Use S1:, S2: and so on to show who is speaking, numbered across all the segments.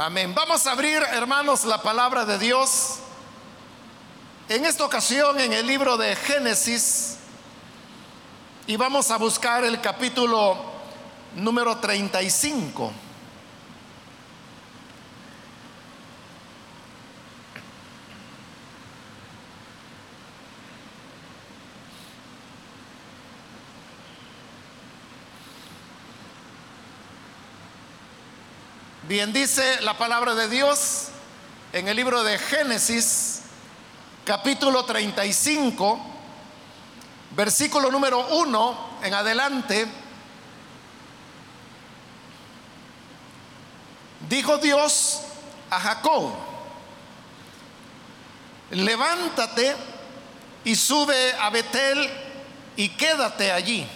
S1: Amén. Vamos a abrir, hermanos, la palabra de Dios. En esta ocasión en el libro de Génesis. Y vamos a buscar el capítulo número 35. Bien, dice la palabra de Dios en el libro de Génesis, capítulo 35, versículo número 1 en adelante. Dijo Dios a Jacob, levántate y sube a Betel y quédate allí.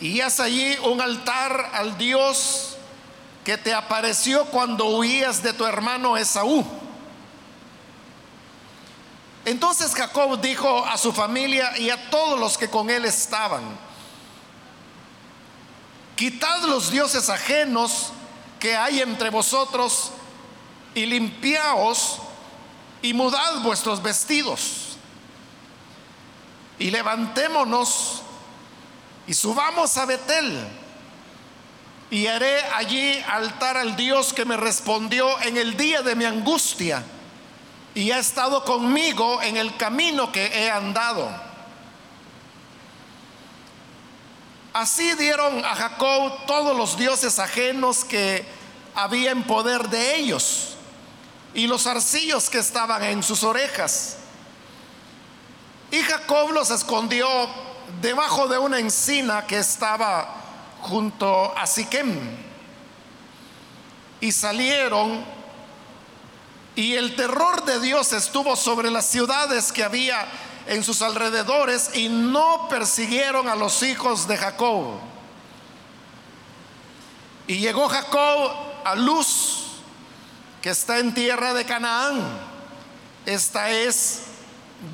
S1: Y haz allí un altar al Dios que te apareció cuando huías de tu hermano Esaú. Entonces Jacob dijo a su familia y a todos los que con él estaban, quitad los dioses ajenos que hay entre vosotros y limpiaos y mudad vuestros vestidos y levantémonos y subamos a Betel y haré allí altar al Dios que me respondió en el día de mi angustia y ha estado conmigo en el camino que he andado. Así dieron a Jacob todos los dioses ajenos que había en poder de ellos y los arcillos que estaban en sus orejas. Y Jacob los escondió debajo de una encina que estaba junto a Siquem y salieron y el terror de Dios estuvo sobre las ciudades que había en sus alrededores y no persiguieron a los hijos de Jacob. Y llegó Jacob a Luz, que está en tierra de Canaán. Esta es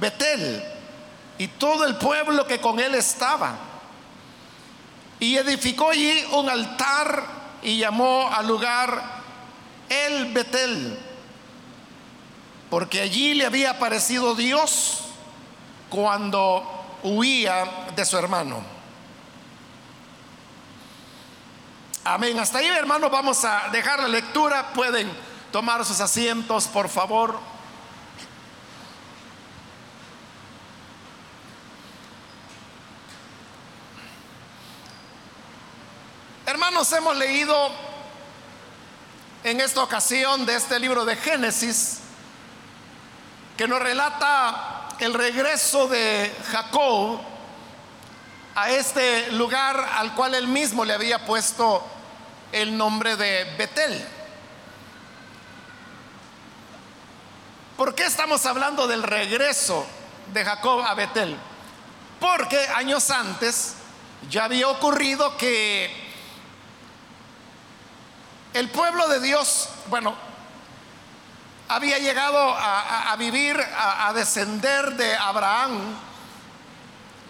S1: Betel y todo el pueblo que con él estaba y edificó allí un altar y llamó al lugar El Betel, porque allí le había aparecido Dios cuando huía de su hermano. Amén. Hasta ahí, hermanos, vamos a dejar la lectura. Pueden tomar sus asientos, por favor. Hermanos, hemos leído en esta ocasión de este libro de Génesis que nos relata el regreso de Jacob a este lugar al cual él mismo le había puesto el nombre de Betel. ¿Por qué estamos hablando del regreso de Jacob a Betel? Porque años antes ya había ocurrido que el pueblo de Dios, bueno, había llegado a, vivir, a, a descender de Abraham.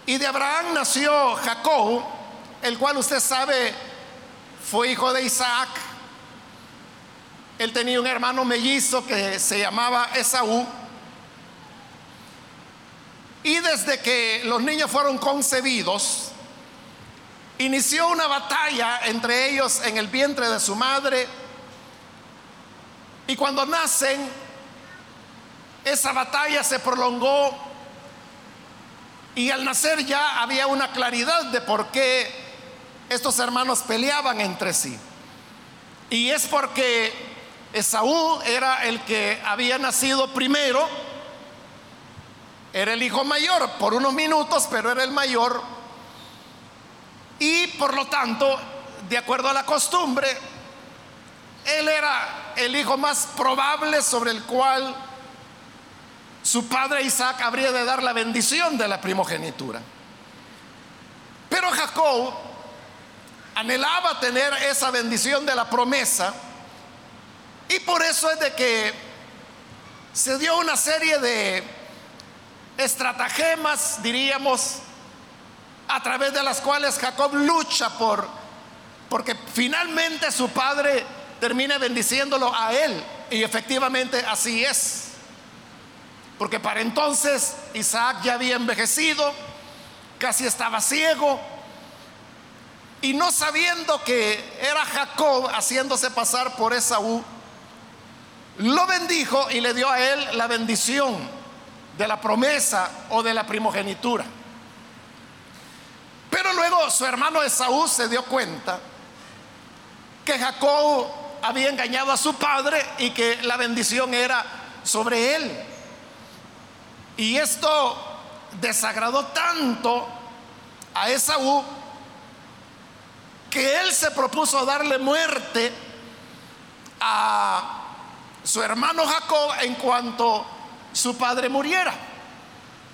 S1: Y de Abraham nació Jacob, el cual usted sabe fue hijo de Isaac. Él tenía un hermano mellizo que se llamaba Esaú. Y desde que los niños fueron concebidos, inició una batalla entre ellos en el vientre de su madre. Y cuando nacen, esa batalla se prolongó y al nacer ya había una claridad de por qué estos hermanos peleaban entre sí. Y es porque Esaú era el que había nacido primero, era el hijo mayor por unos minutos, pero era el mayor y por lo tanto, de acuerdo a la costumbre, él era el hijo más probable sobre el cual su padre Isaac habría de dar la bendición de la primogenitura. Pero Jacob anhelaba tener esa bendición de la promesa y por eso es de que se dio una serie de estratagemas, diríamos, a través de las cuales Jacob lucha por, porque finalmente su padre termine bendiciéndolo a él. Y efectivamente así es. Porque para entonces Isaac ya había envejecido, casi estaba ciego, y no sabiendo que era Jacob haciéndose pasar por Esaú, lo bendijo y le dio a él la bendición de la promesa o de la primogenitura. Luego su hermano Esaú se dio cuenta que Jacob había engañado a su padre y que la bendición era sobre él. Y esto desagradó tanto a Esaú que él se propuso darle muerte a su hermano Jacob en cuanto su padre muriera.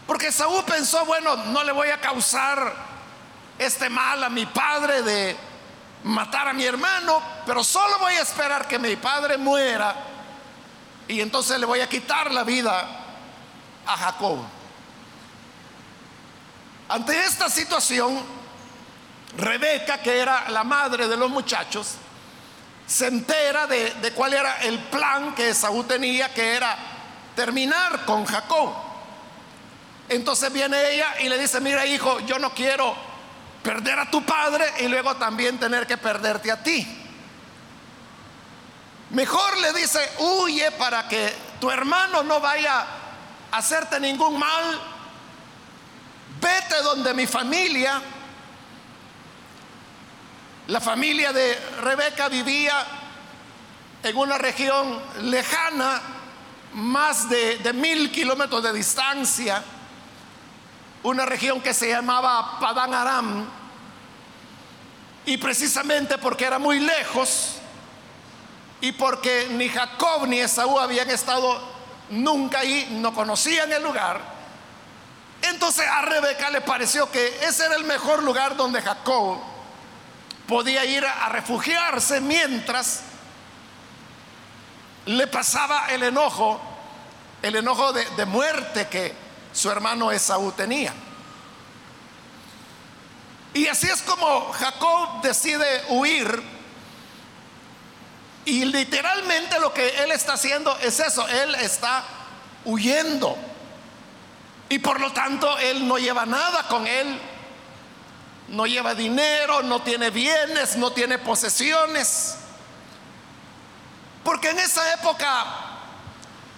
S1: Porque Esaú pensó, bueno, no le voy a causar este mal a mi padre de matar a mi hermano, pero solo voy a esperar que mi padre muera y entonces le voy a quitar la vida a Jacob. Ante esta situación, Rebeca, que era la madre de los muchachos, se entera de, de cuál era el plan que Esaú tenía, que era terminar con Jacob. Entonces viene ella y le dice, mira hijo, yo no quiero perder a tu padre y luego también tener que perderte a ti. Mejor le dice, huye para que tu hermano no vaya a hacerte ningún mal. Vete donde mi familia. La familia de Rebeca vivía en una región lejana, más de, de mil kilómetros de distancia una región que se llamaba Padán Aram, y precisamente porque era muy lejos y porque ni Jacob ni Esaú habían estado nunca ahí, no conocían el lugar, entonces a Rebeca le pareció que ese era el mejor lugar donde Jacob podía ir a refugiarse mientras le pasaba el enojo, el enojo de, de muerte que su hermano Esaú tenía. Y así es como Jacob decide huir. Y literalmente lo que él está haciendo es eso, él está huyendo. Y por lo tanto él no lleva nada con él. No lleva dinero, no tiene bienes, no tiene posesiones. Porque en esa época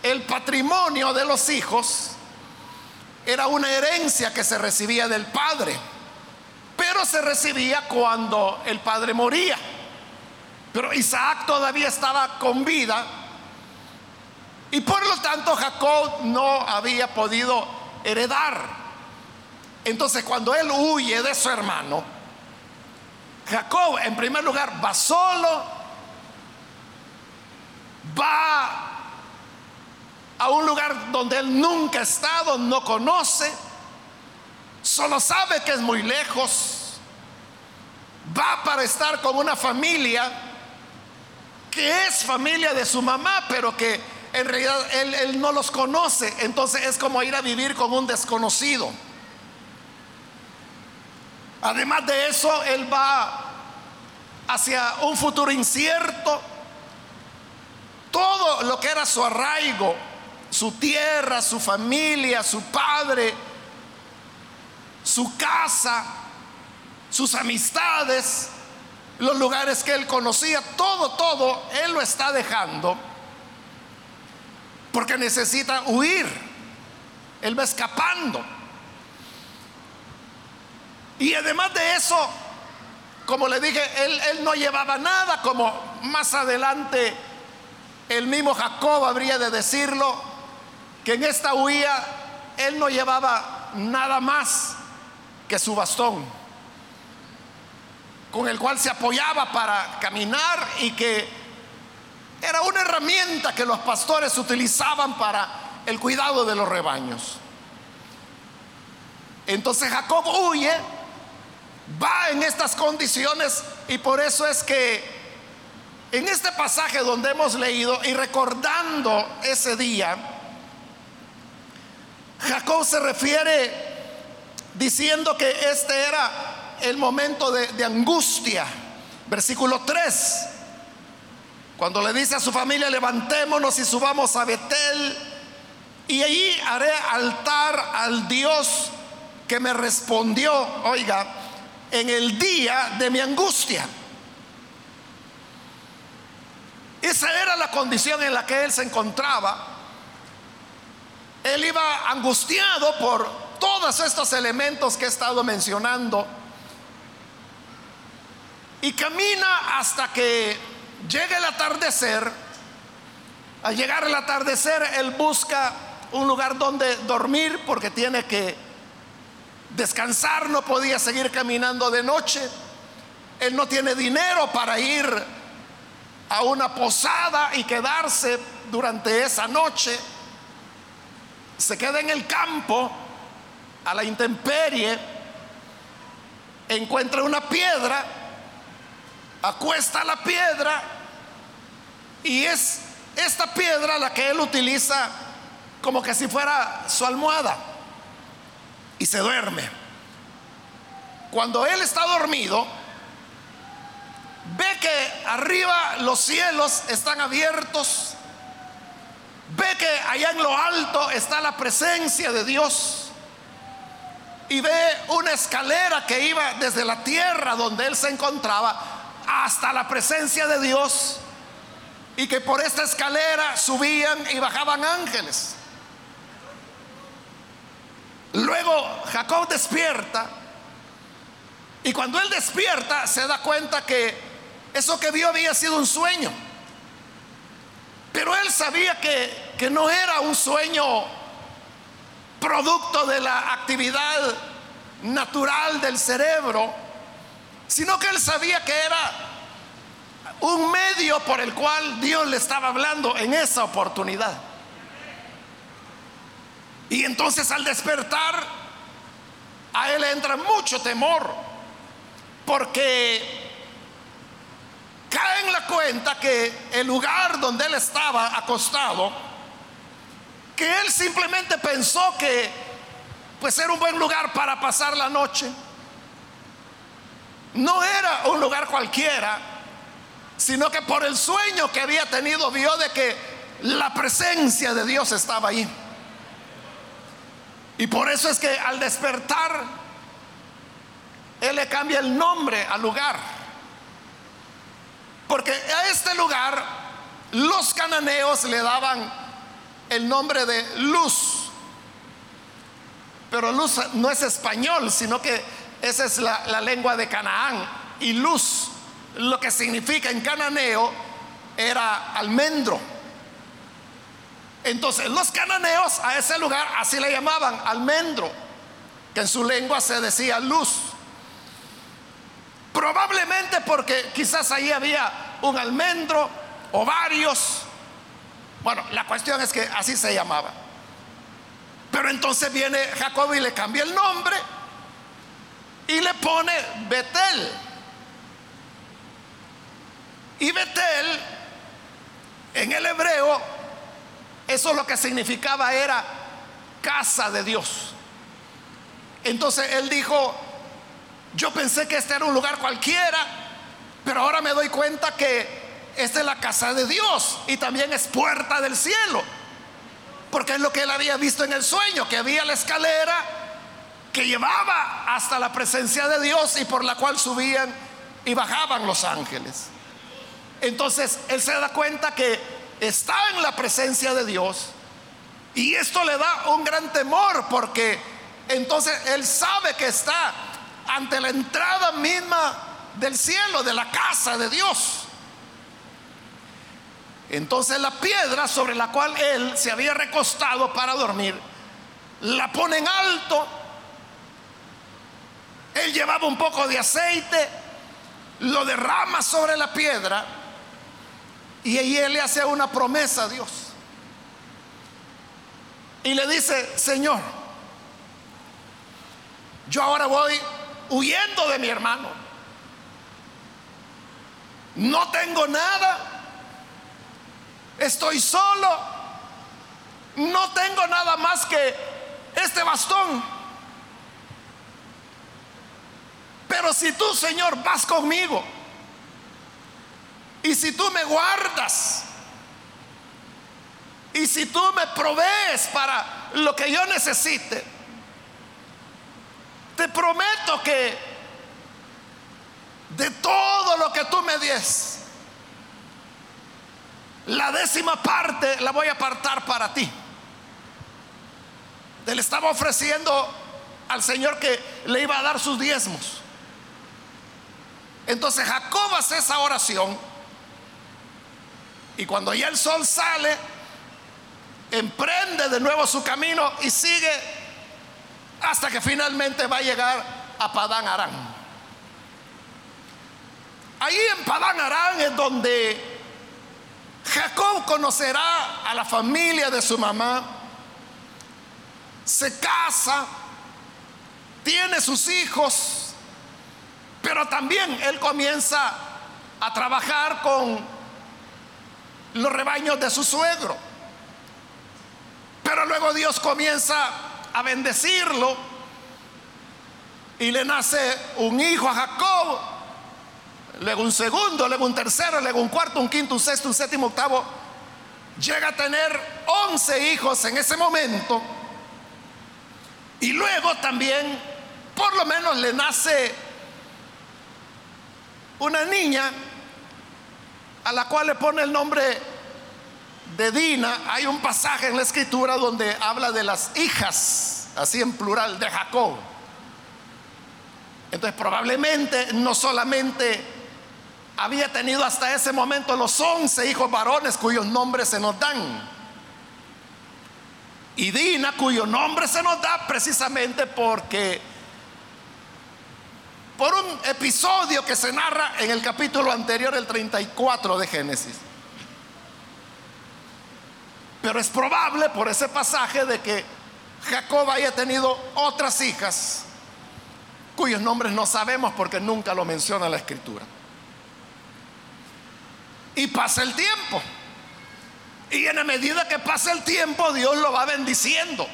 S1: el patrimonio de los hijos era una herencia que se recibía del padre, pero se recibía cuando el padre moría. Pero Isaac todavía estaba con vida y por lo tanto Jacob no había podido heredar. Entonces cuando él huye de su hermano, Jacob en primer lugar va solo, va a un lugar donde él nunca ha estado, no conoce, solo sabe que es muy lejos, va para estar con una familia que es familia de su mamá, pero que en realidad él, no los conoce, entonces es como ir a vivir con un desconocido. Además de eso, él va hacia un futuro incierto. Todo lo que era su arraigo, su tierra, su familia, su padre, su casa, sus amistades, los lugares que él conocía, todo, todo, él lo está dejando porque necesita huir. Él va escapando. Y además de eso, como le dije, él, él, no llevaba nada, como más adelante el mismo Jacob habría de decirlo, que en esta huía él no llevaba nada más que su bastón, con el cual se apoyaba para caminar y que era una herramienta que los pastores utilizaban para el cuidado de los rebaños. Entonces Jacob huye, va en estas condiciones y por eso es que en este pasaje donde hemos leído y recordando ese día, Jacob se refiere diciendo que este era el momento de, angustia. Versículo 3. Cuando le dice a su familia, levantémonos y subamos a Betel, y allí haré altar al Dios que me respondió, oiga, en el día de mi angustia. Esa era la condición en la que él se encontraba. Él iba angustiado por todos estos elementos que he estado mencionando. Y camina hasta que llegue el atardecer. Al llegar el atardecer, él busca un lugar donde dormir porque tiene que descansar, no podía seguir caminando de noche. Él no tiene dinero para ir a una posada y quedarse durante esa noche. Se queda en el campo, a la intemperie, encuentra una piedra, acuesta la piedra y es esta piedra la que él utiliza como que si fuera su almohada y se duerme. Cuando él está dormido, ve que arriba los cielos están abiertos, ve que allá en lo alto está la presencia de Dios y ve una escalera que iba desde la tierra donde él se encontraba hasta la presencia de Dios y que por esta escalera subían y bajaban ángeles. Luego Jacob despierta y cuando él despierta se da cuenta que eso que vio había sido un sueño. Pero él sabía que, que no era un sueño producto de la actividad natural del cerebro, sino que él sabía que era un medio por el cual Dios le estaba hablando en esa oportunidad. Y entonces al despertar, a él entra mucho temor, porque cuenta que el lugar donde él estaba acostado, que él simplemente pensó que pues era un buen lugar para pasar la noche. No era un lugar cualquiera, sino que por el sueño que había tenido vio de que la presencia de Dios estaba ahí. Y por eso es que al despertar, Él le cambia el nombre al lugar. Porque a este lugar los cananeos le daban el nombre de luz. Pero luz no es español, sino que esa es la, la lengua de Canaán. Y luz, lo que significa en cananeo, era almendro. Entonces los cananeos a ese lugar así le llamaban almendro, que en su lengua se decía luz. Probablemente porque quizás ahí había un almendro o varios. Bueno, la cuestión es que así se llamaba. Pero entonces viene Jacob y le cambia el nombre y le pone Betel. Y Betel en el hebreo eso lo que significaba era casa de Dios. Entonces él dijo, yo pensé que este era un lugar cualquiera, pero ahora me doy cuenta que esta es la casa de Dios y también es puerta del cielo. Porque es lo que él había visto en el sueño, que había la escalera que llevaba hasta la presencia de Dios y por la cual subían y bajaban los ángeles. Entonces él se da cuenta que está en la presencia de Dios y esto le da un gran temor porque entonces él sabe que está ante la entrada misma del cielo, de la casa de Dios. Entonces la piedra sobre la cual él se había recostado para dormir, la pone en alto. Él llevaba un poco de aceite, lo derrama sobre la piedra y ahí él le hace una promesa a Dios. Y le dice, Señor, yo ahora voy huyendo de mi hermano. No tengo nada. Estoy solo. No tengo nada más que este bastón. Pero si tú, Señor, vas conmigo y si tú me guardas, y si tú me provees para lo que yo necesite, te prometo que de todo lo que tú me des, la décima parte la voy a apartar para ti. Le estaba ofreciendo al Señor que le iba a dar sus diezmos. Entonces Jacob hace esa oración y cuando ya el sol sale, emprende de nuevo su camino y sigue hasta que finalmente va a llegar a Padán Arán. Ahí en Padán Arán es donde Jacob conocerá a la familia de su mamá, se casa, tiene sus hijos, pero también él comienza a trabajar con los rebaños de su suegro. Pero luego Dios comienza a bendecirlo y le nace un hijo a Jacob, luego un segundo, luego un tercero, luego un cuarto, un quinto, un sexto, un séptimo, octavo. Llega a tener once hijos en ese momento. Y luego también, por lo menos, le nace una niña a la cual le pone el nombre de Dina, hay un pasaje en la escritura donde habla de las hijas, así en plural, de Jacob. Entonces probablemente no solamente había tenido hasta ese momento los once hijos varones cuyos nombres se nos dan. Y Dina, cuyo nombre se nos da precisamente porque por un episodio que se narra en el capítulo anterior, el 34 de Génesis. Pero es probable por ese pasaje de que Jacob haya tenido otras hijas cuyos nombres no sabemos porque nunca lo menciona la escritura. Y pasa el tiempo. Y en la medida que pasa el tiempo, Dios lo va bendiciendo.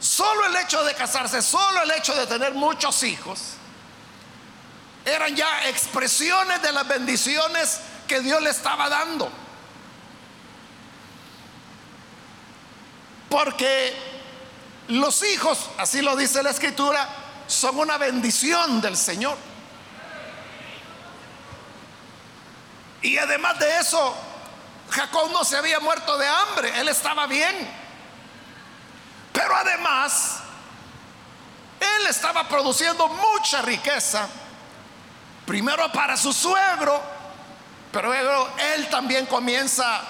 S1: Solo el hecho de casarse, solo el hecho de tener muchos hijos, eran ya expresiones de las bendiciones que Dios le estaba dando. Porque los hijos, así lo dice la escritura, son una bendición del Señor. Y además de eso, Jacob no se había muerto de hambre, él estaba bien. Pero además, él estaba produciendo mucha riqueza, primero para su suegro, pero luego él también comienza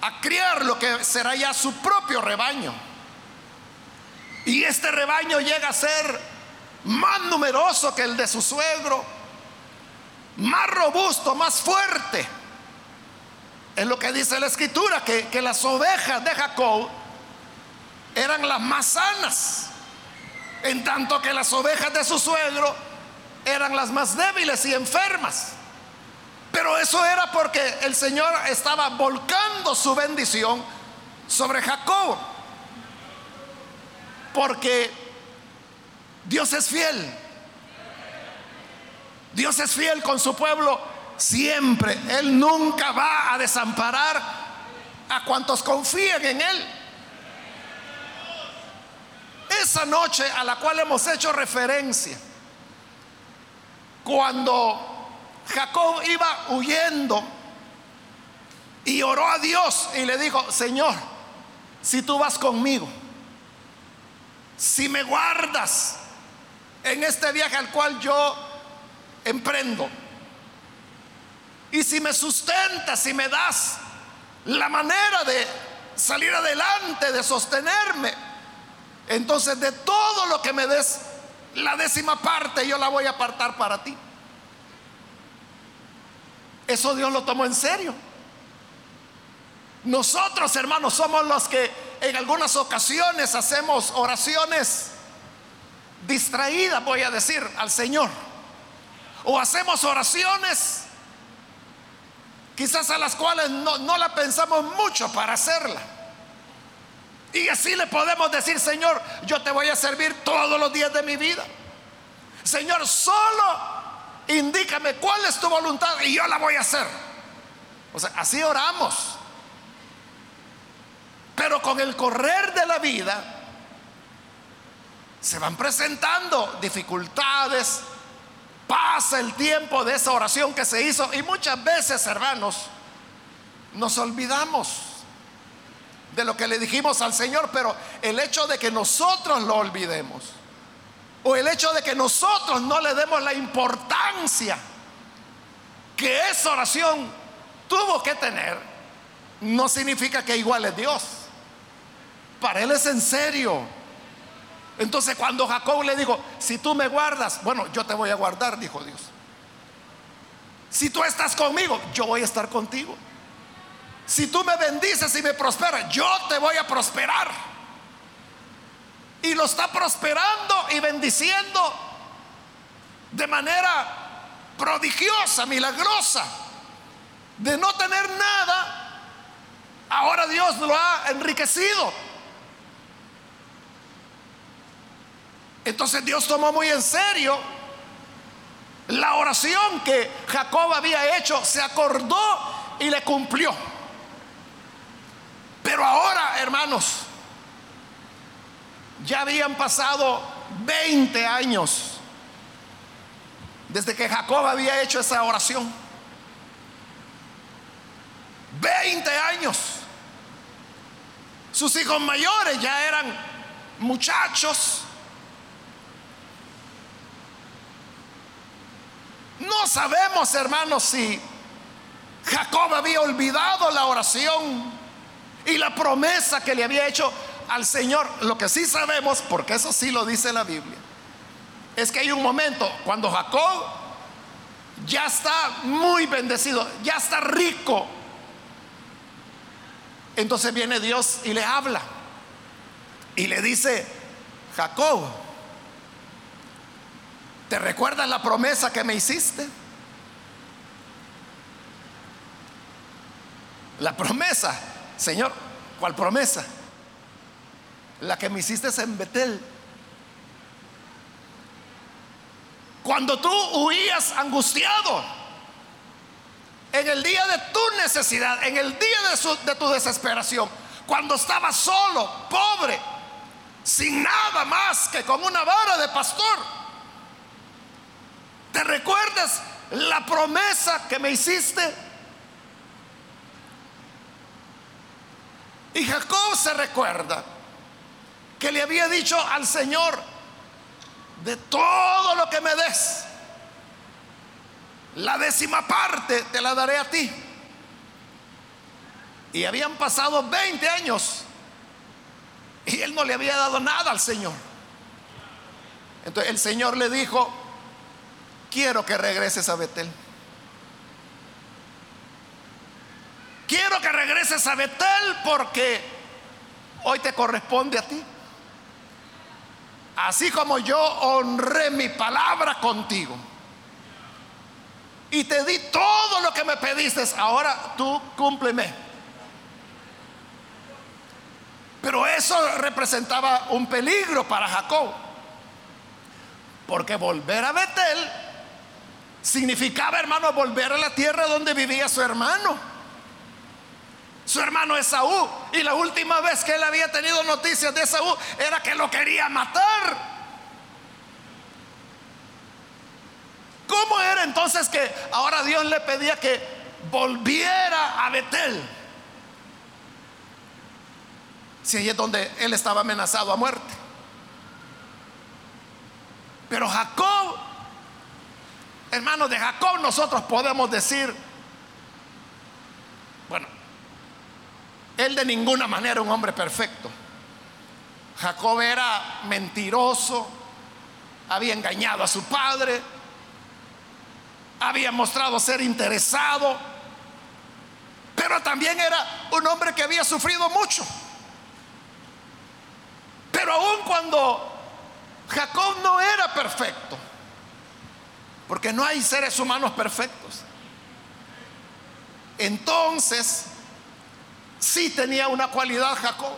S1: a criar lo que será ya su propio rebaño. Y este rebaño llega a ser más numeroso que el de su suegro, más robusto, más fuerte. Es lo que dice la escritura, que, que las ovejas de Jacob eran las más sanas, en tanto que las ovejas de su suegro eran las más débiles y enfermas. Pero eso era porque el Señor estaba volcando su bendición sobre Jacob. Porque Dios es fiel. Dios es fiel con su pueblo siempre. Él nunca va a desamparar a cuantos confíen en Él. Esa noche a la cual hemos hecho referencia, cuando Jacob iba huyendo y oró a Dios y le dijo, Señor, si tú vas conmigo, si me guardas en este viaje al cual yo emprendo, y si me sustentas, si me das la manera de salir adelante, de sostenerme, entonces de todo lo que me des, la décima parte yo la voy a apartar para ti. Eso Dios lo tomó en serio. Nosotros, hermanos, somos los que en algunas ocasiones hacemos oraciones distraídas, voy a decir, al Señor. O hacemos oraciones quizás a las cuales no, no la pensamos mucho para hacerla. Y así le podemos decir, Señor, yo te voy a servir todos los días de mi vida. Señor, solo indícame cuál es tu voluntad y yo la voy a hacer. O sea, así oramos. Pero con el correr de la vida se van presentando dificultades, pasa el tiempo de esa oración que se hizo y muchas veces, hermanos, nos olvidamos de lo que le dijimos al Señor, pero el hecho de que nosotros lo olvidemos o el hecho de que nosotros no le demos la importancia que esa oración tuvo que tener, no significa que igual es Dios. Para Él es en serio. Entonces cuando Jacob le dijo, si tú me guardas, bueno, yo te voy a guardar, dijo Dios. Si tú estás conmigo, yo voy a estar contigo. Si tú me bendices y me prosperas, yo te voy a prosperar. Y lo está prosperando y bendiciendo de manera prodigiosa, milagrosa. De no tener nada, ahora Dios lo ha enriquecido. Entonces Dios tomó muy en serio la oración que Jacob había hecho, se acordó y le cumplió. Pero ahora, hermanos, ya habían pasado 20 años desde que Jacob había hecho esa oración. 20 años. Sus hijos mayores ya eran muchachos. No sabemos, hermanos, si Jacob había olvidado la oración y la promesa que le había hecho al Señor. Lo que sí sabemos, porque eso sí lo dice la Biblia, es que hay un momento cuando Jacob ya está muy bendecido, ya está rico. Entonces viene Dios y le habla y le dice, Jacob, ¿te recuerdas la promesa que me hiciste? La promesa Señor, ¿cuál promesa? La que me hiciste en Betel. Cuando tú huías angustiado, en el día de tu necesidad, en el día de, tu desesperación, cuando estabas solo, pobre, sin nada más que con una vara de pastor, ¿te recuerdas la promesa que me hiciste? Y Jacob se recuerda que le había dicho al Señor, de todo lo que me des, la décima parte te la daré a ti. Y habían pasado 20 años y él no le había dado nada al Señor. Entonces el Señor le dijo, quiero que regreses a Betel. quiero que regreses a Betel porque hoy te corresponde a ti. Así como yo honré mi palabra contigo. Y te di todo lo que me pediste, ahora tú cúmpleme. Pero eso representaba un peligro para Jacob, porque volver a Betel significaba, hermano, volver a la tierra donde vivía su hermano su hermano Esaú. Y la última vez que él había tenido noticias de Esaú era que lo quería matar. ¿Cómo era entonces que ahora Dios le pedía que volviera a Betel? Si ahí es donde él estaba amenazado a muerte. Pero Jacob, hermanos de Jacob, nosotros podemos decir, bueno, él de ninguna manera un hombre perfecto. Jacob era mentiroso, había engañado a su padre, había mostrado ser interesado, pero también era un hombre que había sufrido mucho. Pero aun cuando Jacob no era perfecto, porque no hay seres humanos perfectos, entonces sí tenía una cualidad Jacob.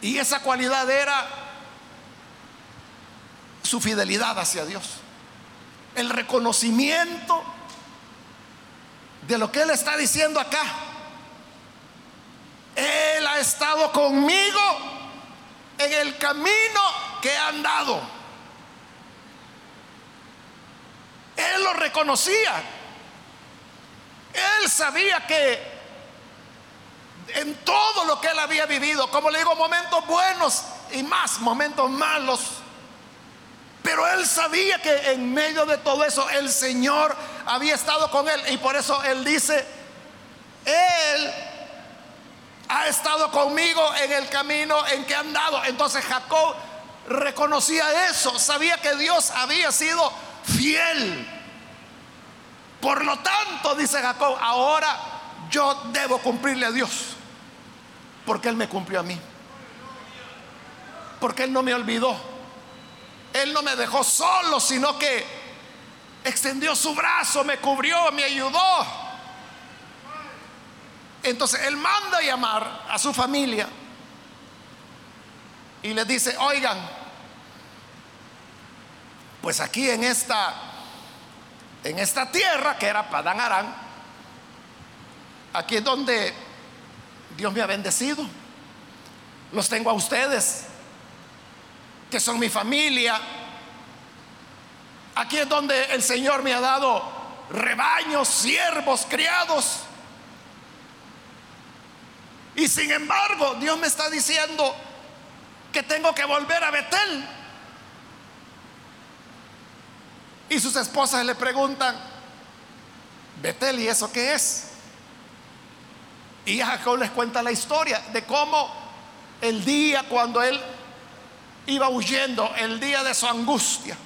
S1: Y esa cualidad era su fidelidad hacia Dios. El reconocimiento de lo que Él está diciendo acá. Él ha estado conmigo en el camino que he andado. Él lo reconocía. Él sabía que en todo lo que él había vivido, como le digo, momentos buenos y más momentos malos. Pero él sabía que en medio de todo eso el Señor había estado con él. Y por eso él dice, él ha estado conmigo en el camino en que he andado. Entonces Jacob reconocía eso, sabía que Dios había sido fiel. Por lo tanto, dice Jacob, ahora yo debo cumplirle a Dios porque Él me cumplió a mí. Porque Él no me olvidó. Él no me dejó solo, sino que extendió su brazo, me cubrió, me ayudó. Entonces Él manda a llamar a su familia y le dice, oigan, pues aquí en esta, en esta tierra que era Padán Arán, aquí es donde Dios me ha bendecido. Los tengo a ustedes, que son mi familia. Aquí es donde el Señor me ha dado rebaños, siervos, criados. Y sin embargo, Dios me está diciendo que tengo que volver a Betel. Y sus esposas le preguntan, Betel, ¿y eso qué es? Y Jacob les cuenta la historia de cómo el día cuando él iba huyendo, el día de su angustia,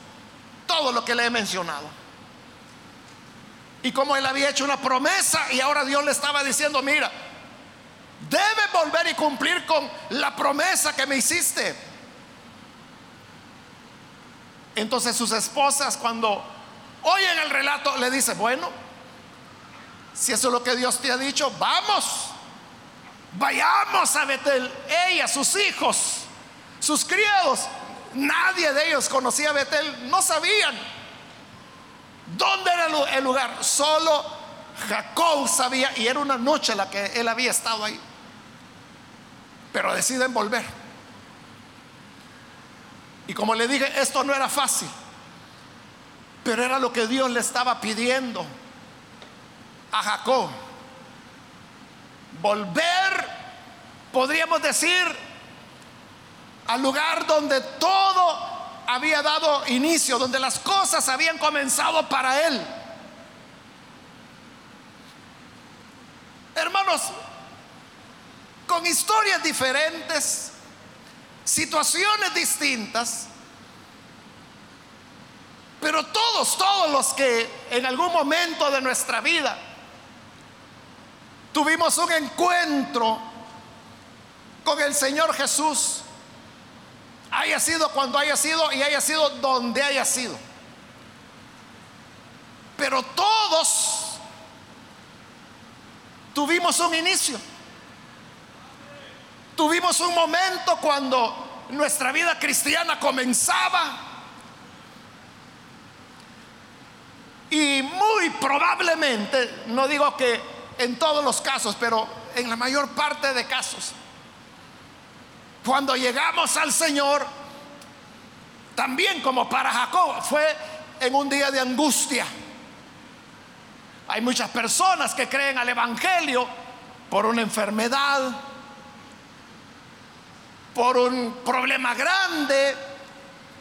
S1: todo lo que le he mencionado. Y cómo él había hecho una promesa y ahora Dios le estaba diciendo, mira, debes volver y cumplir con la promesa que me hiciste. Entonces sus esposas cuando oyen el relato le dicen, bueno, si eso es lo que Dios te ha dicho, vamos. Vayamos a Betel. Ella, sus hijos, sus criados. Nadie de ellos conocía Betel. No sabían dónde era el lugar. Solo Jacob sabía. Y era una noche la que él había estado ahí. Pero deciden volver. Y como le dije, esto no era fácil. Pero era lo que Dios le estaba pidiendo a Jacob volver, podríamos decir, al lugar donde todo había dado inicio, donde las cosas habían comenzado para él. Hermanos, con historias diferentes, situaciones distintas, pero todos, todos los que en algún momento de nuestra vida tuvimos un encuentro con el Señor Jesús, haya sido cuando haya sido y haya sido donde haya sido. Pero todos tuvimos un inicio. Tuvimos un momento cuando nuestra vida cristiana comenzaba. Y muy probablemente, no digo que en todos los casos, pero en la mayor parte de casos, cuando llegamos al Señor, también como para Jacob, fue en un día de angustia. Hay muchas personas que creen al Evangelio por una enfermedad, por un problema grande,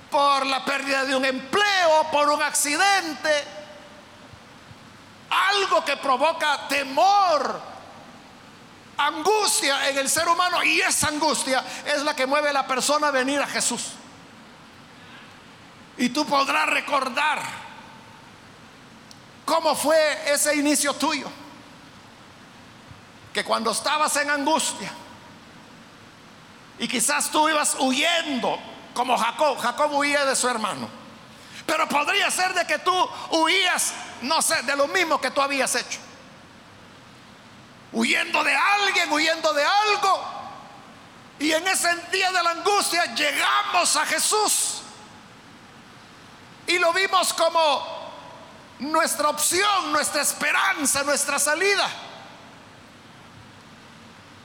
S1: por la pérdida de un empleo, por un accidente algo que provoca temor, angustia en el ser humano y esa angustia es la que mueve a la persona a venir a Jesús. Y tú podrás recordar cómo fue ese inicio tuyo. Que cuando estabas en angustia y quizás tú ibas huyendo como Jacob, Jacob huía de su hermano. Pero podría ser de que tú huías no sé, de lo mismo que tú habías hecho. Huyendo de alguien, huyendo de algo. Y en ese día de la angustia llegamos a Jesús. Y lo vimos como nuestra opción, nuestra esperanza, nuestra salida.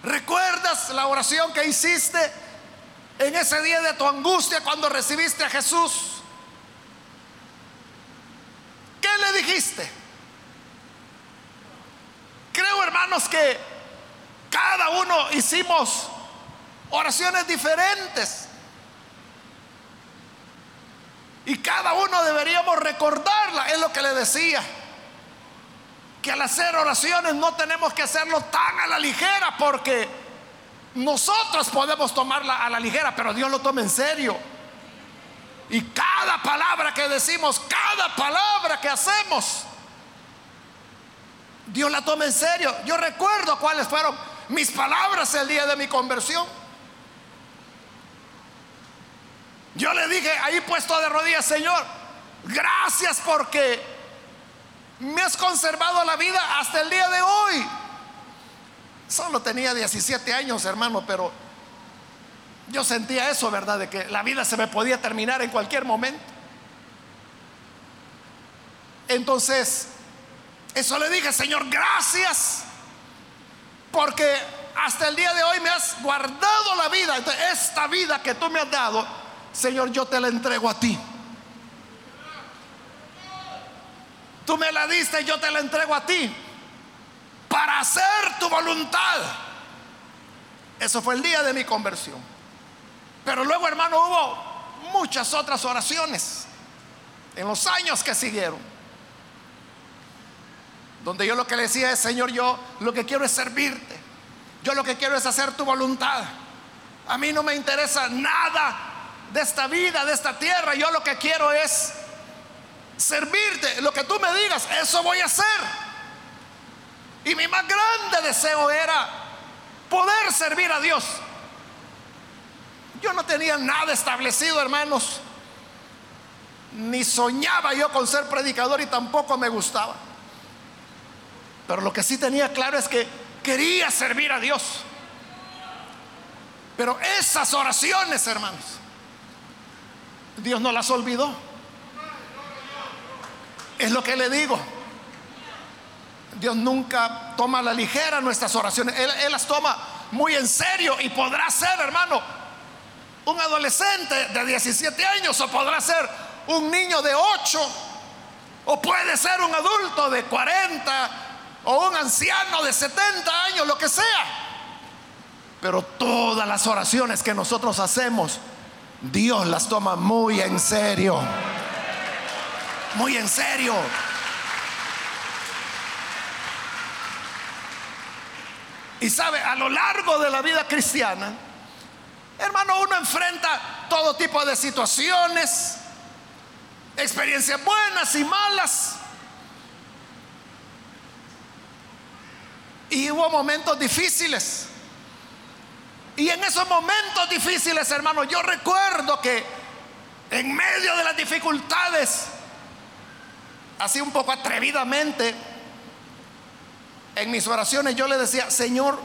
S1: ¿Recuerdas la oración que hiciste en ese día de tu angustia cuando recibiste a Jesús? ¿Qué le dijiste? Creo, hermanos, que cada uno hicimos oraciones diferentes. Y cada uno deberíamos recordarla, es lo que le decía. Que al hacer oraciones no tenemos que hacerlo tan a la ligera porque nosotros podemos tomarla a la ligera, pero Dios lo toma en serio. Y cada palabra que decimos, cada palabra que hacemos, Dios la toma en serio. Yo recuerdo cuáles fueron mis palabras el día de mi conversión. Yo le dije ahí puesto de rodillas, Señor, gracias porque me has conservado la vida hasta el día de hoy. Solo tenía 17 años, hermano, pero yo sentía eso, ¿verdad? De que la vida se me podía terminar en cualquier momento. Entonces, eso le dije, Señor, gracias, porque hasta el día de hoy me has guardado la vida. esta vida que tú me has dado, Señor, yo te la entrego a ti. Tú me la diste y yo te la entrego a ti para hacer tu voluntad. Eso fue el día de mi conversión. Pero luego, hermano, hubo muchas otras oraciones en los años que siguieron. Donde yo lo que le decía es, Señor, yo lo que quiero es servirte. Yo lo que quiero es hacer tu voluntad. A mí no me interesa nada de esta vida, de esta tierra. Yo lo que quiero es servirte. Lo que tú me digas, eso voy a hacer. Y mi más grande deseo era poder servir a Dios. Yo no tenía nada establecido, hermanos. Ni soñaba yo con ser predicador y tampoco me gustaba. Pero lo que sí tenía claro es que quería servir a Dios. Pero esas oraciones, hermanos, Dios no las olvidó. Es lo que le digo. Dios nunca toma a la ligera nuestras oraciones. Él, las toma muy en serio y podrá ser, hermano, un adolescente de 17 años o podrá ser un niño de 8 o puede ser un adulto de 40 o un anciano de 70 años, lo que sea. Pero todas las oraciones que nosotros hacemos Dios las toma muy en serio. Muy en serio. Y sabe, a lo largo de la vida cristiana, hermano, uno enfrenta todo tipo de situaciones, experiencias buenas y malas. Y hubo momentos difíciles. Y en esos momentos difíciles, hermano, yo recuerdo que en medio de las dificultades, así un poco atrevidamente, en mis oraciones yo le decía, Señor,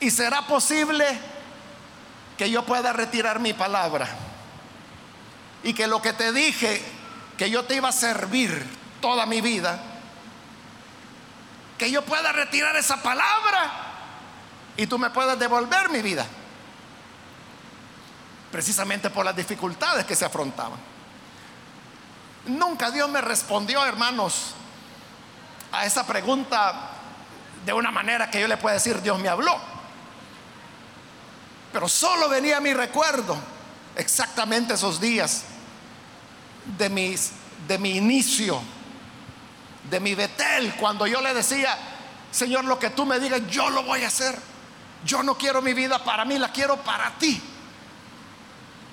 S1: ¿y será posible que yo pueda retirar mi palabra? Y que lo que te dije, que yo te iba a servir toda mi vida, que yo pueda retirar esa palabra y tú me puedes devolver mi vida. Precisamente por las dificultades que se afrontaban. Nunca Dios me respondió, hermanos, a esa pregunta de una manera que yo le pueda decir, Dios me habló. Pero solo venía a mi recuerdo exactamente esos días de, mis, de mi inicio, de mi Betel, cuando yo le decía, Señor, lo que tú me digas, yo lo voy a hacer. Yo no quiero mi vida para mí, la quiero para ti.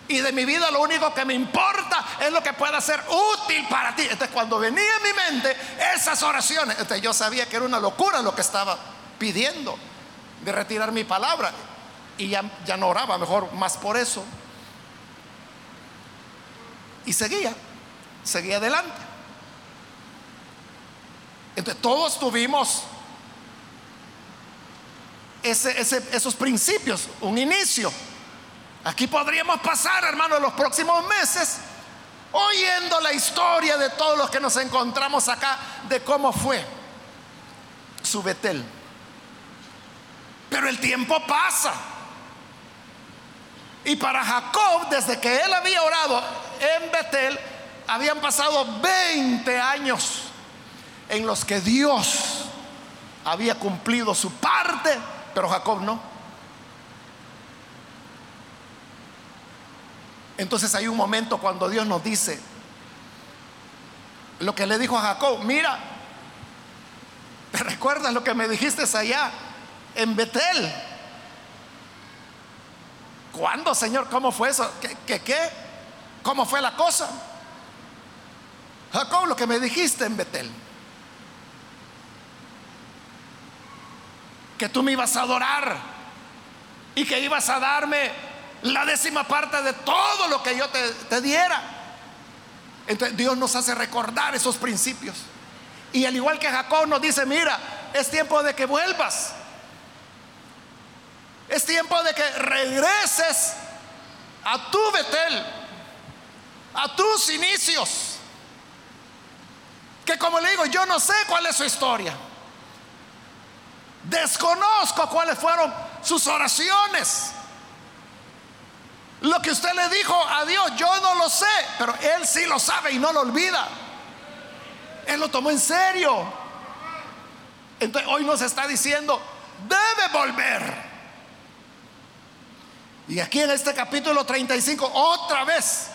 S1: Y de mi vida lo único que me importa es lo que pueda ser útil para ti. Entonces cuando venía en mi mente esas oraciones, entonces yo sabía que era una locura lo que estaba pidiendo de retirar mi palabra. Y ya, ya no oraba, mejor más por eso. Y seguía, seguía adelante. Entonces todos tuvimos esos principios, un inicio. Aquí podríamos pasar, hermano, los próximos meses oyendo la historia de todos los que nos encontramos acá, de cómo fue su Betel. Pero el tiempo pasa. Y para Jacob, desde que él había orado en Betel, habían pasado 20 años en los que Dios había cumplido su parte, pero Jacob no. Entonces hay un momento cuando Dios nos dice lo que le dijo a Jacob, mira, ¿te recuerdas lo que me dijiste allá en Betel? ¿Cuándo, Señor? ¿Cómo fue eso? ¿Qué, qué, qué? ¿Cómo fue la cosa? Jacob, lo que me dijiste en Betel. Que tú me ibas a adorar y que ibas a darme la décima parte de todo lo que yo te, te diera. Entonces Dios nos hace recordar esos principios. Y al igual que Jacob nos dice, mira, es tiempo de que vuelvas. Es tiempo de que regreses a tu Betel, a tus inicios. Que como le digo, yo no sé cuál es su historia. Desconozco cuáles fueron sus oraciones. Lo que usted le dijo a Dios, yo no lo sé, pero Él sí lo sabe y no lo olvida. Él lo tomó en serio. Entonces hoy nos está diciendo, debe volver. Y aquí en este capítulo 35, otra vez,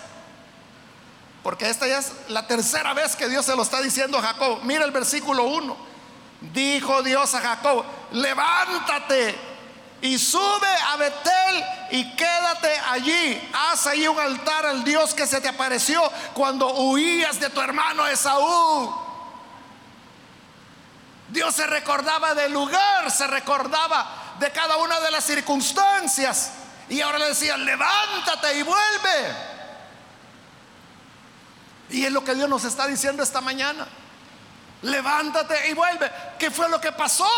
S1: porque esta ya es la tercera vez que Dios se lo está diciendo a Jacob. Mira el versículo 1. Dijo Dios a Jacob, levántate y sube a Betel y quédate allí. Haz ahí un altar al Dios que se te apareció cuando huías de tu hermano Esaú. Dios se recordaba del lugar, se recordaba de cada una de las circunstancias. Y ahora le decía, levántate y vuelve. Y es lo que Dios nos está diciendo esta mañana. Levántate y vuelve. ¿Qué fue lo que pasó?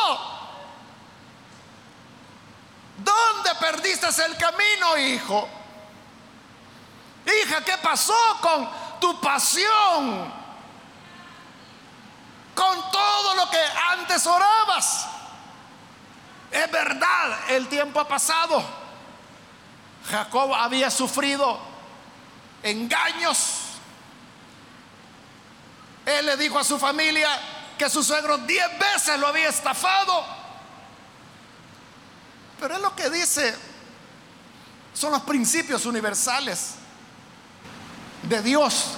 S1: ¿Dónde perdiste el camino, hijo? Hija, ¿qué pasó con tu pasión? Con todo lo que antes orabas. Es verdad, el tiempo ha pasado. Jacob había sufrido engaños él le dijo a su familia que su suegro diez veces lo había estafado. Pero es lo que dice, son los principios universales de Dios.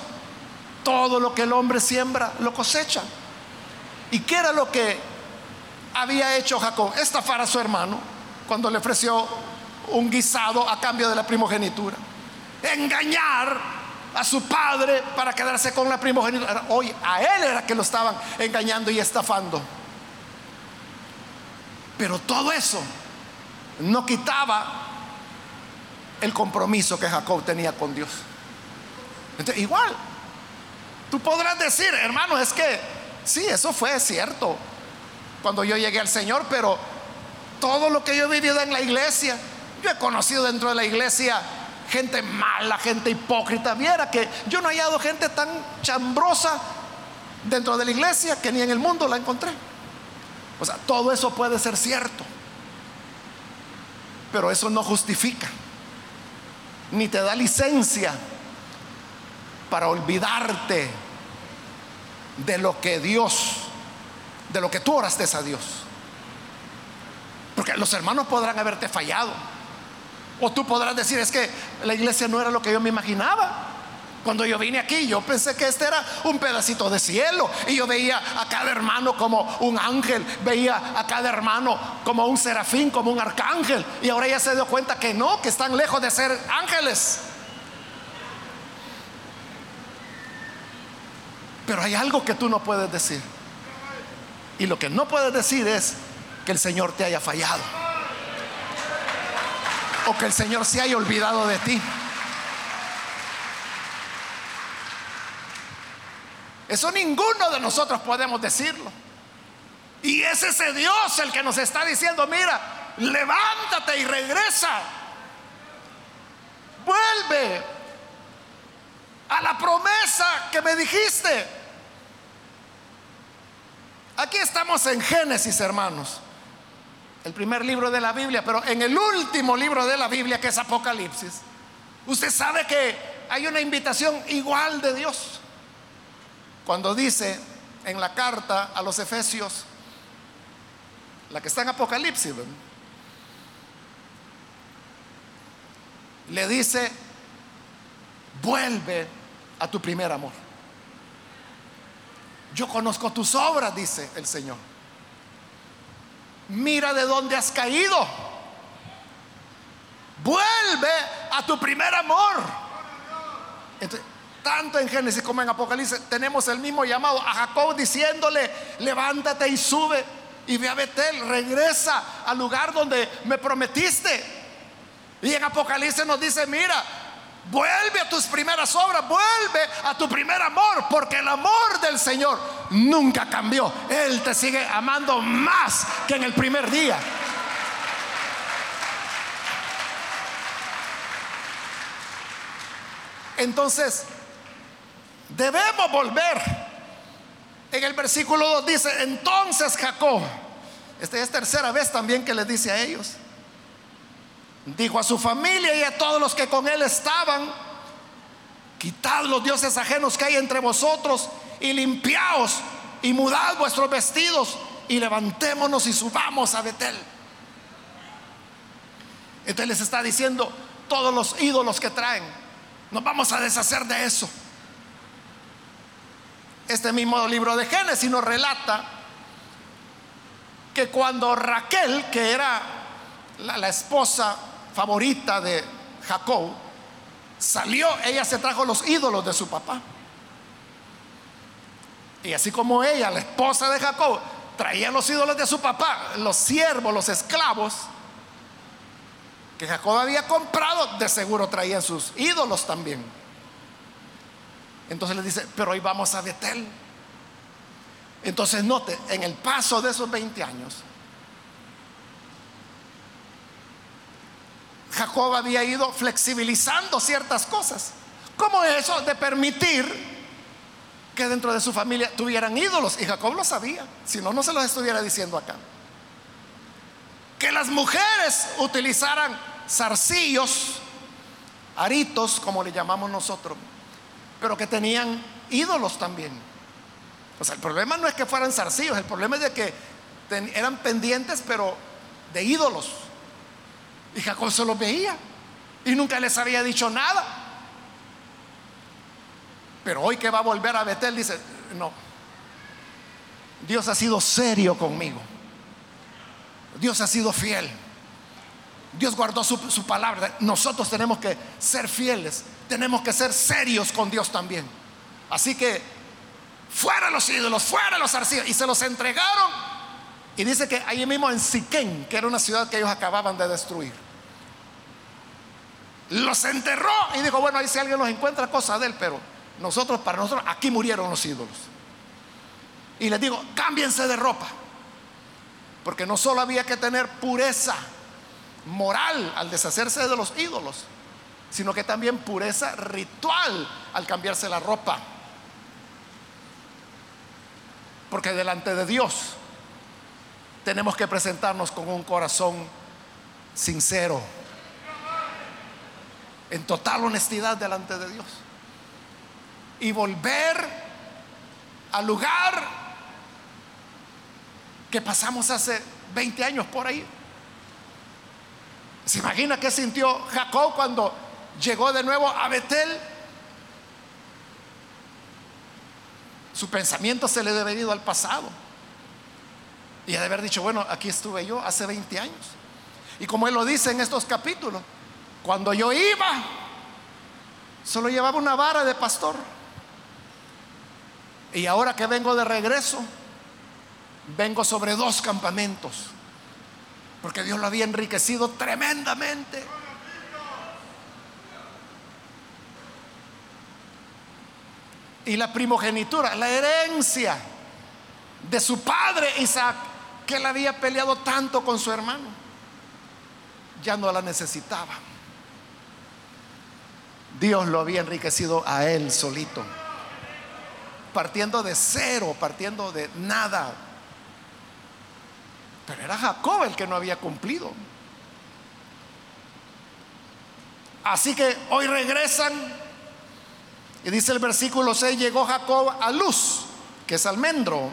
S1: Todo lo que el hombre siembra lo cosecha. ¿Y qué era lo que había hecho Jacob? Estafar a su hermano cuando le ofreció un guisado a cambio de la primogenitura. Engañar a su padre para quedarse con la primogenitura. Hoy a él era que lo estaban engañando y estafando. Pero todo eso no quitaba el compromiso que Jacob tenía con Dios. Igual, tú podrás decir, hermano, es que sí, eso fue cierto cuando yo llegué al Señor, pero todo lo que yo he vivido en la iglesia, yo he conocido dentro de la iglesia gente mala, gente hipócrita. Viera que yo no he hallado gente tan chambrosa dentro de la iglesia que ni en el mundo la encontré. O sea, todo eso puede ser cierto. Pero eso no justifica, ni te da licencia para olvidarte de lo que Dios, de lo que tú oraste a Dios. Porque los hermanos podrán haberte fallado o tú podrás decir, es que la iglesia no era lo que yo me imaginaba. Cuando yo vine aquí, yo pensé que este era un pedacito de cielo. Y yo veía a cada hermano como un ángel, veía a cada hermano como un serafín, como un arcángel. Y ahora ya se dio cuenta que no, que están lejos de ser ángeles. Pero hay algo que tú no puedes decir. Y lo que no puedes decir es que el Señor te haya fallado o que el Señor se haya olvidado de ti. Eso ninguno de nosotros podemos decirlo. Y es ese Dios el que nos está diciendo, mira, levántate y regresa. Vuelve. a la promesa que me dijiste. Aquí estamos en Génesis, hermanos, el primer libro de la Biblia, pero en el último libro de la Biblia, que es Apocalipsis, usted sabe que hay una invitación igual de Dios. Cuando dice en la carta a los Efesios, la que está en Apocalipsis, le dice, vuelve a tu primer amor. Yo conozco tus obras, dice el Señor. Mira de dónde has caído. Vuelve a tu primer amor. tanto en Génesis como en Apocalipsis tenemos el mismo llamado a Jacob diciéndole, levántate y sube y ve a Betel, regresa al lugar donde me prometiste. Y en Apocalipsis nos dice, mira, vuelve a tus primeras obras, vuelve a tu primer amor, porque el amor del Señor nunca cambió. Él te sigue amando más que en el primer día. Entonces, debemos volver. En el versículo 2 dice, entonces Jacob, esta es tercera vez también que les dice a ellos, dijo a su familia y a todos los que con él estaban, quitad los dioses ajenos que hay entre vosotros y limpiaos y mudad vuestros vestidos y levantémonos y subamos a Betel. Entonces les está diciendo todos los ídolos que traen, nos vamos a deshacer de eso. Este mismo libro de Génesis nos relata que cuando Raquel, que era la, la esposa favorita de Jacob, salió, ella se trajo los ídolos de su papá. Y así como ella, la esposa de Jacob, traía los ídolos de su papá, los siervos, los esclavos, que Jacob había comprado, de seguro traían sus ídolos también. Entonces le dice, pero hoy vamos a Betel. Entonces note, en el paso de esos 20 años, Jacob había ido flexibilizando ciertas cosas, como eso de permitir que dentro de su familia tuvieran ídolos. Y Jacob lo sabía, si no, no se los estuviera diciendo acá. Que las mujeres utilizaran zarcillos, aritos, como le llamamos nosotros, pero que tenían ídolos también. O sea, el problema no es que fueran zarcillos, el problema es de que eran pendientes, pero de ídolos. Y Jacob se los veía y nunca les había dicho nada. Pero hoy que va a volver a Betel dice, no, Dios ha sido serio conmigo. Dios ha sido fiel. Dios guardó su, su, palabra. Nosotros tenemos que ser fieles. Tenemos que ser serios con Dios también. Así que fuera los ídolos, fuera los arcillos. Y se los entregaron. Y dice que ahí mismo en Siquén, que era una ciudad que ellos acababan de destruir los enterró y dijo, bueno, ahí si alguien los encuentra, cosa de él, pero nosotros, para nosotros, aquí murieron los ídolos. Y les digo, cámbiense de ropa, porque no solo había que tener pureza moral al deshacerse de los ídolos, sino que también pureza ritual al cambiarse la ropa. Porque delante de Dios tenemos que presentarnos con un corazón sincero en total honestidad delante de Dios. Y volver al lugar que pasamos hace 20 años por ahí. ¿Se imagina qué sintió Jacob cuando llegó de nuevo a Betel? Su pensamiento se le debe ido al pasado. Y de haber dicho, bueno, aquí estuve yo hace 20 años. Y como él lo dice en estos capítulos, cuando yo iba, solo llevaba una vara de pastor. Y ahora que vengo de regreso, vengo sobre dos campamentos. Porque Dios lo había enriquecido tremendamente. Y la primogenitura, la herencia de su padre Isaac, que él había peleado tanto con su hermano, ya no la necesitaba Dios lo había enriquecido a él solito. Partiendo de cero, partiendo de nada. Pero era Jacob el que no había cumplido. Así que hoy regresan y dice el versículo 6, llegó Jacob a Luz, que es almendro,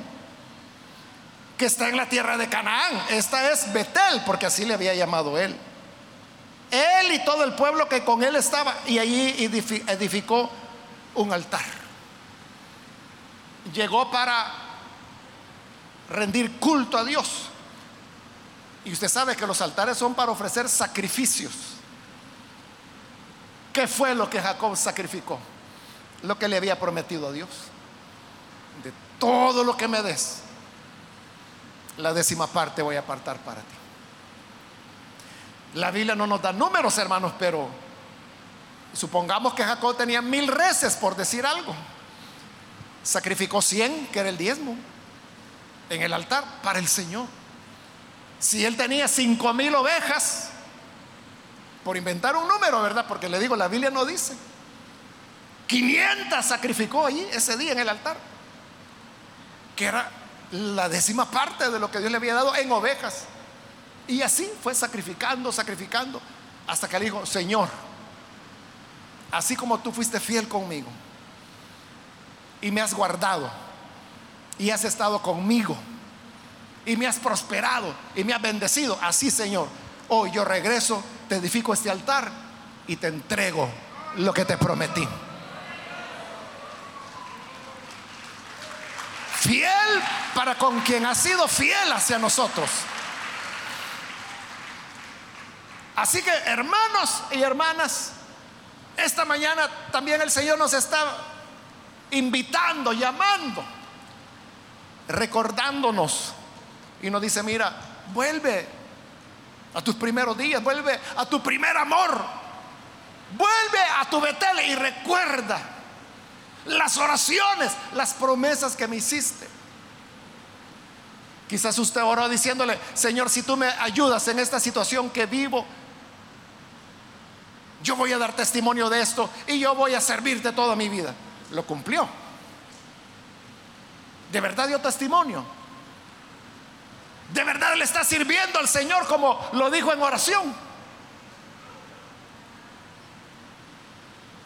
S1: que está en la tierra de Canaán. Esta es Betel, porque así le había llamado él. Él y todo el pueblo que con él estaba, y allí edificó un altar. Llegó para rendir culto a Dios. Y usted sabe que los altares son para ofrecer sacrificios. ¿Qué fue lo que Jacob sacrificó? Lo que le había prometido a Dios. De todo lo que me des, la décima parte voy a apartar para ti. La Biblia no nos da números, hermanos, pero supongamos que Jacob tenía mil reces, por decir algo. Sacrificó cien, que era el diezmo, en el altar para el Señor. Si él tenía cinco mil ovejas, por inventar un número, ¿verdad? Porque le digo, la Biblia no dice. 500 sacrificó allí ese día en el altar, que era la décima parte de lo que Dios le había dado en ovejas. Y así fue sacrificando, sacrificando, hasta que le dijo, Señor, así como tú fuiste fiel conmigo y me has guardado y has estado conmigo y me has prosperado y me has bendecido, así Señor, hoy yo regreso te edifico este altar y te entrego lo que te prometí. Fiel para con quien ha sido fiel hacia nosotros. Así que hermanos y hermanas, esta mañana también el Señor nos está invitando, llamando, recordándonos. Y nos dice, mira, vuelve a tus primeros días, vuelve a tu primer amor, vuelve a tu Betel y recuerda las oraciones, las promesas que me hiciste. Quizás usted oró diciéndole, Señor, si tú me ayudas en esta situación que vivo, yo voy a dar testimonio de esto y yo voy a servirte toda mi vida. Lo cumplió. De verdad dio testimonio. ¿De verdad le está sirviendo al Señor como lo dijo en oración?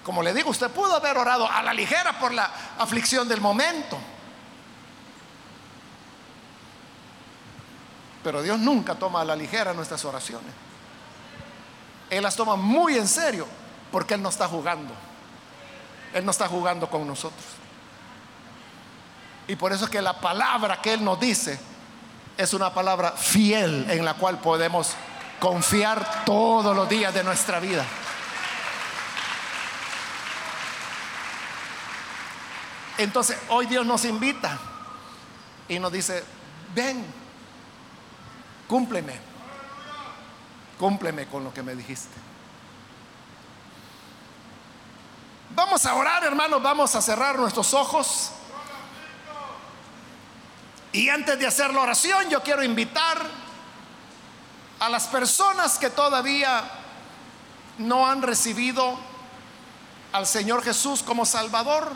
S1: Como le digo, usted pudo haber orado a la ligera por la aflicción del momento. Pero Dios nunca toma a la ligera nuestras oraciones. Él las toma muy en serio porque Él no está jugando. Él no está jugando con nosotros. Y por eso es que la palabra que Él nos dice es una palabra fiel en la cual podemos confiar todos los días de nuestra vida. Entonces, hoy Dios nos invita y nos dice, ven, cúmpleme, cúmpleme con lo que me dijiste. Vamos a orar, hermanos, vamos a cerrar nuestros ojos. Y antes de hacer la oración, yo quiero invitar a las personas que todavía no han recibido al Señor Jesús como Salvador.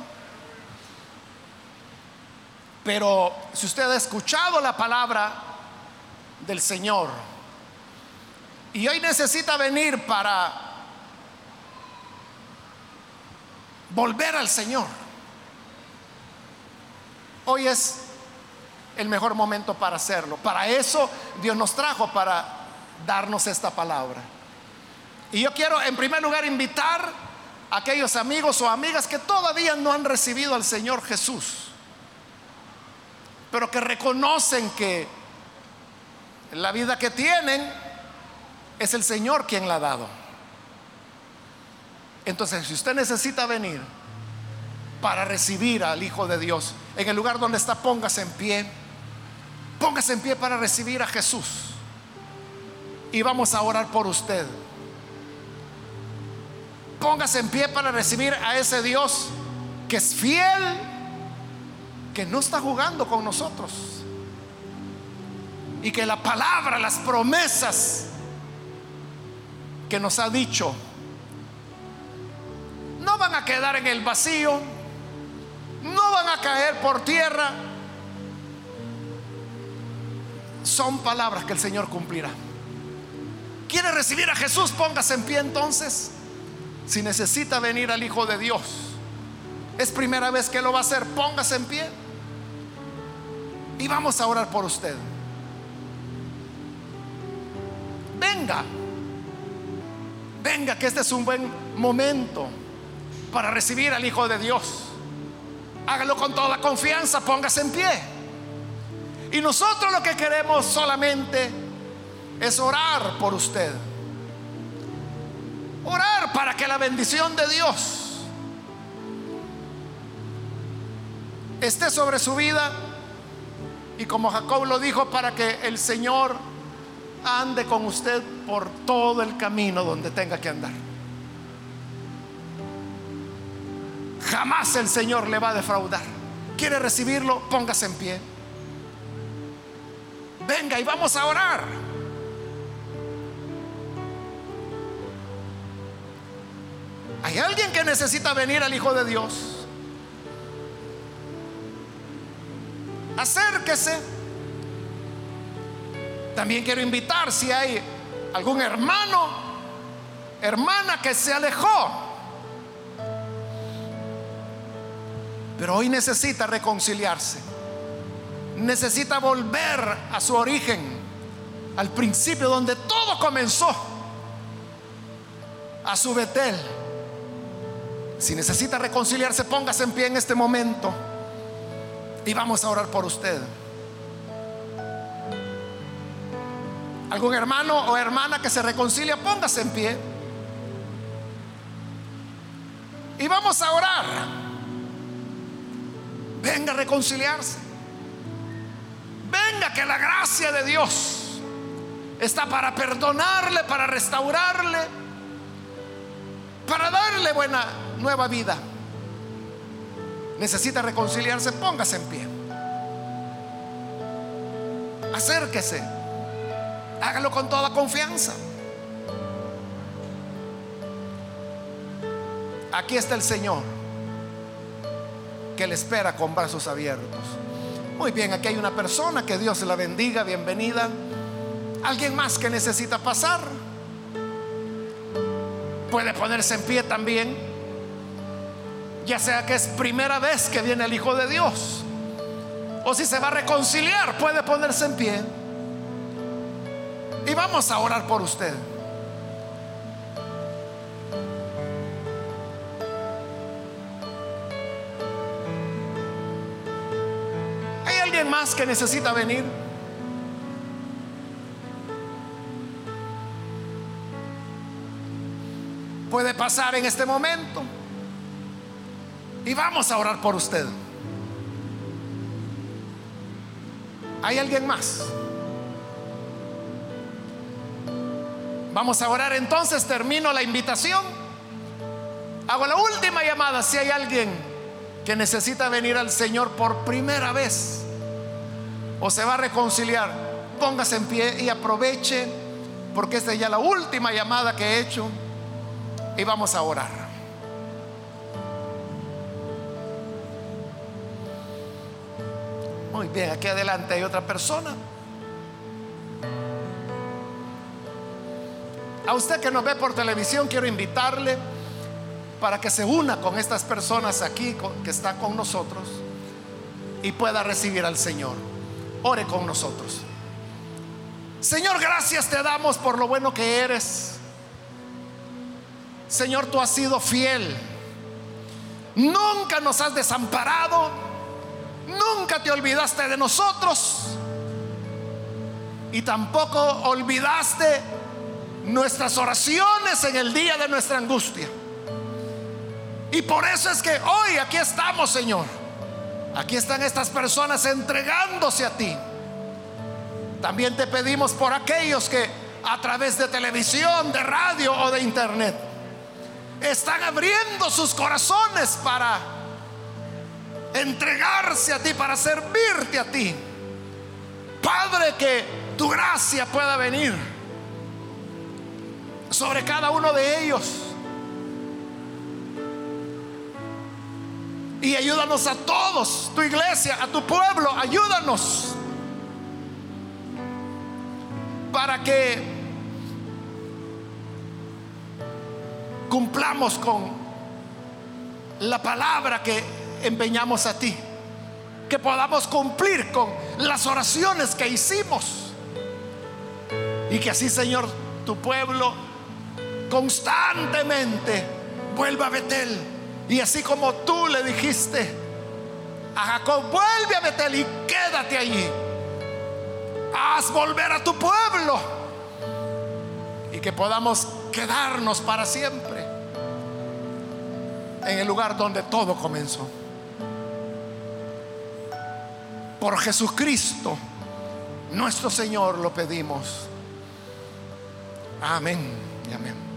S1: Pero si usted ha escuchado la palabra del Señor y hoy necesita venir para volver al Señor, hoy es el mejor momento para hacerlo. Para eso Dios nos trajo, para darnos esta palabra. Y yo quiero en primer lugar invitar a aquellos amigos o amigas que todavía no han recibido al Señor Jesús, pero que reconocen que la vida que tienen es el Señor quien la ha dado. Entonces, si usted necesita venir para recibir al Hijo de Dios, en el lugar donde está, póngase en pie. Póngase en pie para recibir a Jesús. Y vamos a orar por usted. Póngase en pie para recibir a ese Dios que es fiel, que no está jugando con nosotros. Y que la palabra, las promesas que nos ha dicho, quedar en el vacío, no van a caer por tierra. Son palabras que el Señor cumplirá. ¿Quiere recibir a Jesús? Póngase en pie entonces. Si necesita venir al Hijo de Dios, es primera vez que lo va a hacer, póngase en pie. Y vamos a orar por usted. Venga, venga, que este es un buen momento para recibir al Hijo de Dios. Hágalo con toda confianza, póngase en pie. Y nosotros lo que queremos solamente es orar por usted. Orar para que la bendición de Dios esté sobre su vida. Y como Jacob lo dijo, para que el Señor ande con usted por todo el camino donde tenga que andar. Jamás el Señor le va a defraudar. ¿Quiere recibirlo? Póngase en pie. Venga y vamos a orar. ¿Hay alguien que necesita venir al Hijo de Dios? Acérquese. También quiero invitar si hay algún hermano, hermana que se alejó Pero hoy necesita reconciliarse. Necesita volver a su origen, al principio donde todo comenzó, a su Betel. Si necesita reconciliarse, póngase en pie en este momento y vamos a orar por usted. ¿Algún hermano o hermana que se reconcilia? Póngase en pie. Y vamos a orar. Venga a reconciliarse. Venga que la gracia de Dios está para perdonarle, para restaurarle, para darle buena nueva vida. Necesita reconciliarse, póngase en pie. Acérquese. Hágalo con toda confianza. Aquí está el Señor que le espera con brazos abiertos. Muy bien, aquí hay una persona, que Dios la bendiga, bienvenida. Alguien más que necesita pasar. Puede ponerse en pie también. Ya sea que es primera vez que viene el Hijo de Dios. O si se va a reconciliar, puede ponerse en pie. Y vamos a orar por usted. más que necesita venir? Puede pasar en este momento. Y vamos a orar por usted. ¿Hay alguien más? Vamos a orar entonces, termino la invitación. Hago la última llamada si hay alguien que necesita venir al Señor por primera vez o se va a reconciliar, póngase en pie y aproveche, porque esta es ya la última llamada que he hecho y vamos a orar. Muy bien, aquí adelante hay otra persona. A usted que nos ve por televisión, quiero invitarle para que se una con estas personas aquí que están con nosotros y pueda recibir al Señor. Ore con nosotros. Señor, gracias te damos por lo bueno que eres. Señor, tú has sido fiel. Nunca nos has desamparado. Nunca te olvidaste de nosotros. Y tampoco olvidaste nuestras oraciones en el día de nuestra angustia. Y por eso es que hoy aquí estamos, Señor Aquí están estas personas entregándose a ti. También te pedimos por aquellos que a través de televisión, de radio o de internet están abriendo sus corazones para entregarse a ti, para servirte a ti. Padre, que tu gracia pueda venir sobre cada uno de ellos. Y ayúdanos a todos, tu iglesia, a tu pueblo, ayúdanos. Para que cumplamos con la palabra que empeñamos a ti. Que podamos cumplir con las oraciones que hicimos. Y que así, Señor, tu pueblo constantemente vuelva a Betel. Y así como tú le dijiste a Jacob, vuelve a Betel y quédate allí. Haz volver a tu pueblo. Y que podamos quedarnos para siempre en el lugar donde todo comenzó. Por Jesucristo, nuestro Señor, lo pedimos. Amén y amén.